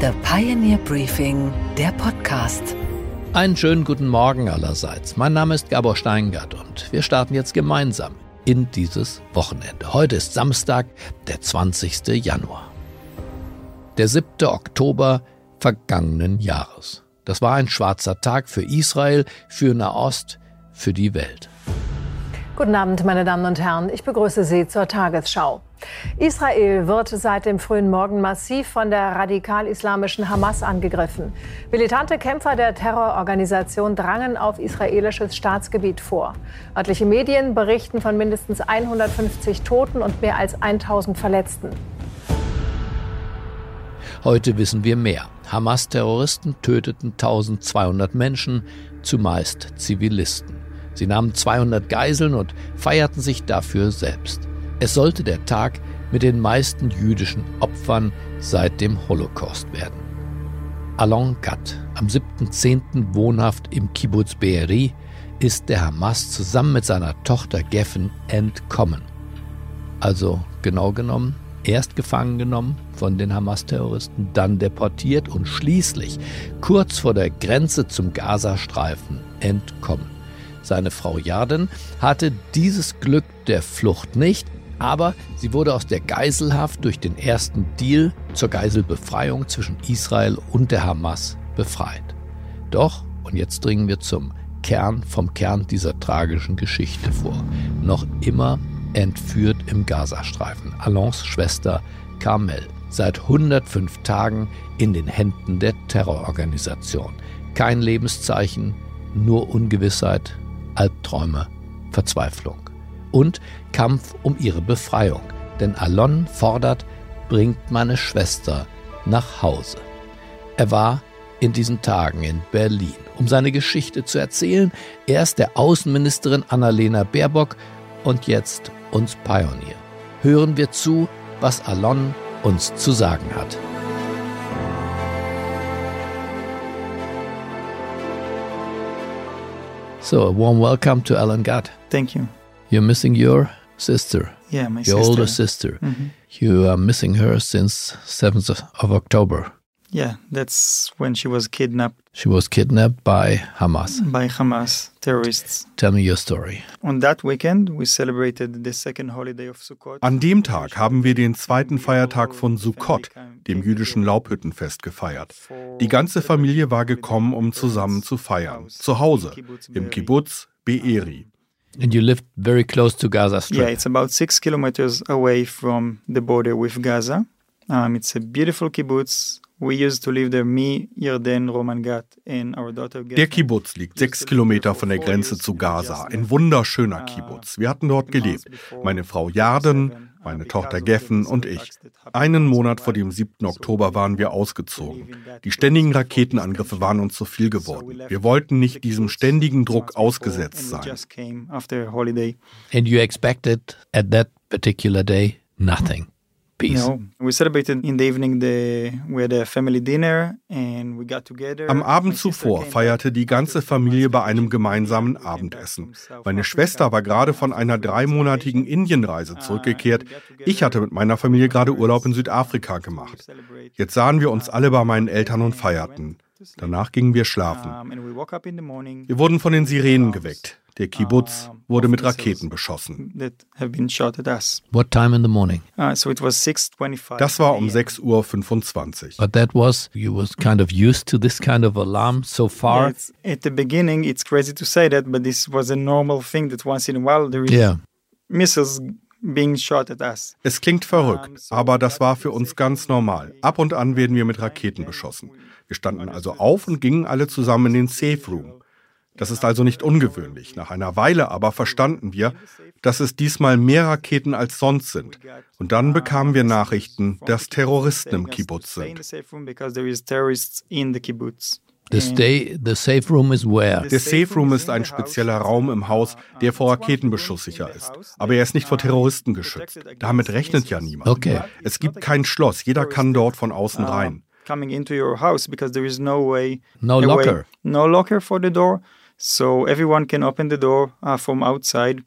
The Pioneer Briefing, der Podcast. Einen schönen guten Morgen allerseits. Mein Name ist Gabor Steingart und wir starten jetzt gemeinsam in dieses Wochenende. Heute ist Samstag, der 20. Januar. Der 7. Oktober vergangenen Jahres. Das war ein schwarzer Tag für Israel, für Nahost, für die Welt. Guten Abend, meine Damen und Herren. Ich begrüße Sie zur Tagesschau. Israel wird seit dem frühen Morgen massiv von der radikal-islamischen Hamas angegriffen. Militante Kämpfer der Terrororganisation drangen auf israelisches Staatsgebiet vor. Örtliche Medien berichten von mindestens 150 Toten und mehr als 1000 Verletzten. Heute wissen wir mehr. Hamas-Terroristen töteten 1200 Menschen, zumeist Zivilisten. Sie nahmen 200 Geiseln und feierten sich dafür selbst. Es sollte der Tag mit den meisten jüdischen Opfern seit dem Holocaust werden. Alon Gad, am 7.10. wohnhaft im Kibbutz Be'eri, ist der Hamas zusammen mit seiner Tochter Geffen entkommen. Also genau genommen, erst gefangen genommen von den Hamas-Terroristen, dann deportiert und schließlich kurz vor der Grenze zum Gazastreifen entkommen. Seine Frau Jarden hatte dieses Glück der Flucht nicht, aber sie wurde aus der Geiselhaft durch den ersten Deal zur Geiselbefreiung zwischen Israel und der Hamas befreit. Doch, und jetzt dringen wir zum Kern vom Kern dieser tragischen Geschichte vor, noch immer entführt im Gazastreifen. Alons Schwester Carmel, seit 105 Tagen in den Händen der Terrororganisation. Kein Lebenszeichen, nur Ungewissheit, Albträume, Verzweiflung und Kampf um ihre Befreiung. Denn Alon fordert, bringt meine Schwester nach Hause. Er war in diesen Tagen in Berlin, um seine Geschichte zu erzählen. Erst der Außenministerin Annalena Baerbock und jetzt uns Pioneer. Hören wir zu, was Alon uns zu sagen hat. So, a warm welcome to Alan Gatt. Thank you. You're missing your sister. Yeah, my your sister. older sister. Mhm. You are missing her since 7th of- of October. Yeah, that's when she was kidnapped She was kidnapped by Hamas. by Hamas terrorists. Tell me your story. On that weekend, we celebrated the second holiday of Sukkot. An dem Tag haben wir den zweiten Feiertag von Sukkot, dem jüdischen Laubhüttenfest, gefeiert. Die ganze Familie war gekommen, um zusammen zu feiern. Zu Hause, im Kibbutz Be'eri. And you lived very close to Gaza Strip. Yeah, it's about six kilometers away from the border with Gaza. Um, it's a beautiful kibbutz. We used to live there, me, Yarden, Roman Gat, and our daughter. Der Geffen. Kibbutz liegt sechs Kilometer von der Grenze zu Gaza. Ein wunderschöner Kibbutz. Wir hatten dort gelebt. Meine Frau Jarden, meine Tochter Geffen und ich. Einen Monat vor dem 7. Oktober waren wir ausgezogen. Die ständigen Raketenangriffe waren uns zu viel geworden. Wir wollten nicht diesem ständigen Druck ausgesetzt sein. And you expected at that particular day nothing. Peace. No, we celebrated in the evening. The we had a family dinner and we got together. Am Abend zuvor feierte die ganze Familie bei einem gemeinsamen Abendessen. Meine. Schwester war gerade von einer dreimonatigen Indienreise zurückgekehrt. Ich hatte mit meiner Familie gerade Urlaub in Südafrika gemacht. Jetzt sahen wir uns alle bei meinen Eltern und feierten. Danach gingen wir schlafen. Wir wurden von den Sirenen geweckt. Der Kibbutz wurde mit Raketen beschossen. What time in the morning? So it was 6:25. Das war um a.m. 6.25 Uhr. But that was, you was kind of used to this kind of alarm so far. at the beginning, it's crazy to say that, but this was a normal thing that once in a while there is Yeah. missiles being shot at us. Es klingt verrückt, aber das war für uns ganz normal. Ab und an werden wir mit Raketen beschossen. Wir standen also auf und gingen alle zusammen in den Safe Room. Das ist also nicht ungewöhnlich. Nach einer Weile aber verstanden wir, dass es diesmal mehr Raketen als sonst sind. Und dann bekamen wir Nachrichten, dass Terroristen im Kibbutz sind. the kibbutz. The stay, the safe room is where? Der Safe Room ist ein spezieller Raum im Haus, der vor Raketenbeschuss sicher ist. Aber er ist nicht vor Terroristen geschützt. Damit rechnet ja niemand. Okay. Es gibt kein Schloss, jeder kann dort von außen rein. coming into your house because there is no way No a way- locker. no locker for the door so everyone can open the door uh, from outside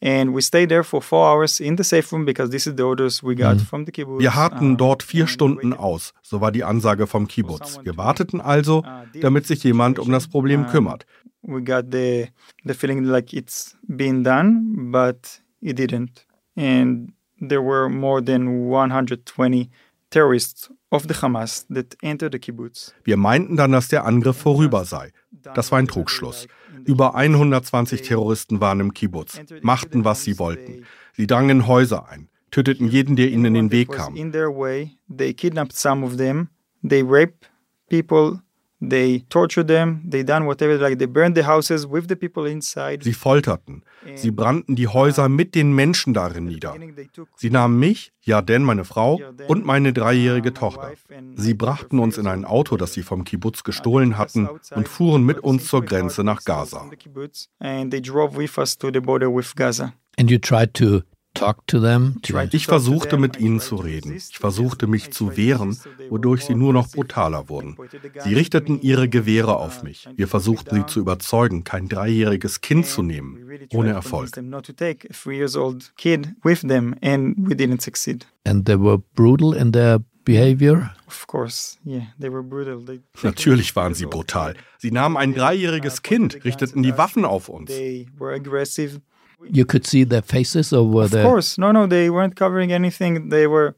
And we stayed there for four hours in the safe room because this is the orders we got Mhm. from the kibbutz. Wir harten Uh, dort vier Stunden aus, so war die Ansage vom Kibbutz. Wir warteten also, damit sich jemand um das Problem kümmert. we got the the feeling like it's been done, but it didn't. And there were more than 120 terrorists of the Hamas that entered the kibbutz. Wir meinten dann, dass der Angriff vorüber sei. Das war ein Trugschluss. Über 120 Terroristen waren im Kibbutz, machten, was sie wollten. Sie drangen in Häuser ein, töteten jeden, der ihnen in den Weg kam. In their way, they kidnapped some of them. They raped people. They tortured them. They done whatever. Like they burned the houses with the people inside. Sie folterten. Sie brannten die Häuser mit den Menschen darin nieder. Sie nahmen mich, Yarden, meine Frau, und meine dreijährige Tochter. Sie brachten uns in ein Auto, das sie vom Kibbutz gestohlen hatten, und fuhren mit uns zur Grenze nach Gaza. And they drove with us to the border with Gaza. And you tried to Ich versuchte mit ihnen zu reden. Ich versuchte mich zu wehren, wodurch sie nur noch brutaler wurden. Sie richteten ihre Gewehre auf mich. Wir versuchten sie zu überzeugen, kein dreijähriges Kind zu nehmen. Ohne Erfolg. And they were brutal in their behavior? Natürlich waren sie brutal. Sie nahmen ein dreijähriges Kind, richteten die Waffen auf uns. You could see their faces or were Of they course, no, no, they weren't covering anything. They were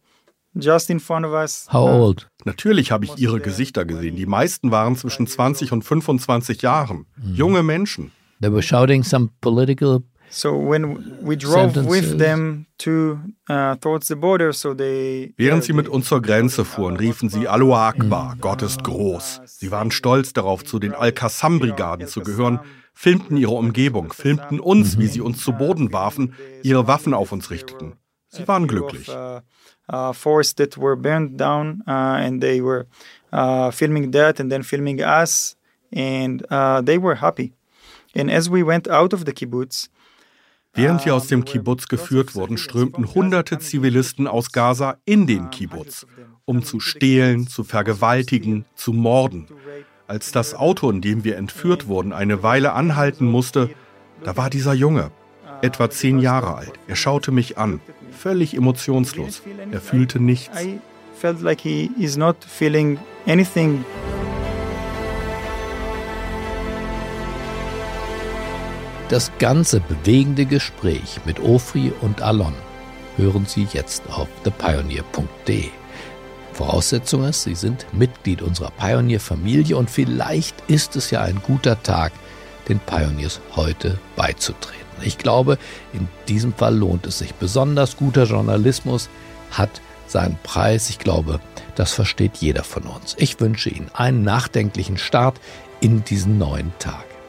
just in front of us. how Uh, old? Natürlich habe ich ihre Gesichter gesehen. Die meisten waren zwischen 20 und 25 Jahren. Junge Menschen. They were shouting some political So when we drove Sentences. with them to uh, towards the border, so they Während sie mit uns zur Grenze fuhren, riefen sie Aloha Akbar, Gott ist groß. Sie waren stolz darauf, zu den Al-Qassam-Brigaden zu gehören, filmten ihre Umgebung, filmten uns, wie sie uns zu Boden warfen, ihre Waffen auf uns richteten. Sie waren glücklich. Uh, forests that were burned down, uh, and they were uh, filming that and then filming us, and they were happy. And as we went out of the kibbutz, Während wir aus dem Kibbutz geführt wurden, strömten hunderte Zivilisten aus Gaza in den Kibbutz, um zu stehlen, zu vergewaltigen, zu morden. Als das Auto, in dem wir entführt wurden, eine Weile anhalten musste, da war dieser Junge, etwa zehn Jahre alt. Er schaute mich an, völlig emotionslos. Er fühlte nichts. I felt like he is not. Das ganze bewegende Gespräch mit Ofri und Alon hören Sie jetzt auf thepioneer.de. Voraussetzung ist, Sie sind Mitglied unserer Pioneer-Familie und vielleicht ist es ja ein guter Tag, den Pioneers heute beizutreten. Ich glaube, in diesem Fall lohnt es sich. Besonders guter Journalismus hat seinen Preis. Ich glaube, das versteht jeder von uns. Ich wünsche Ihnen einen nachdenklichen Start in diesen neuen Tag.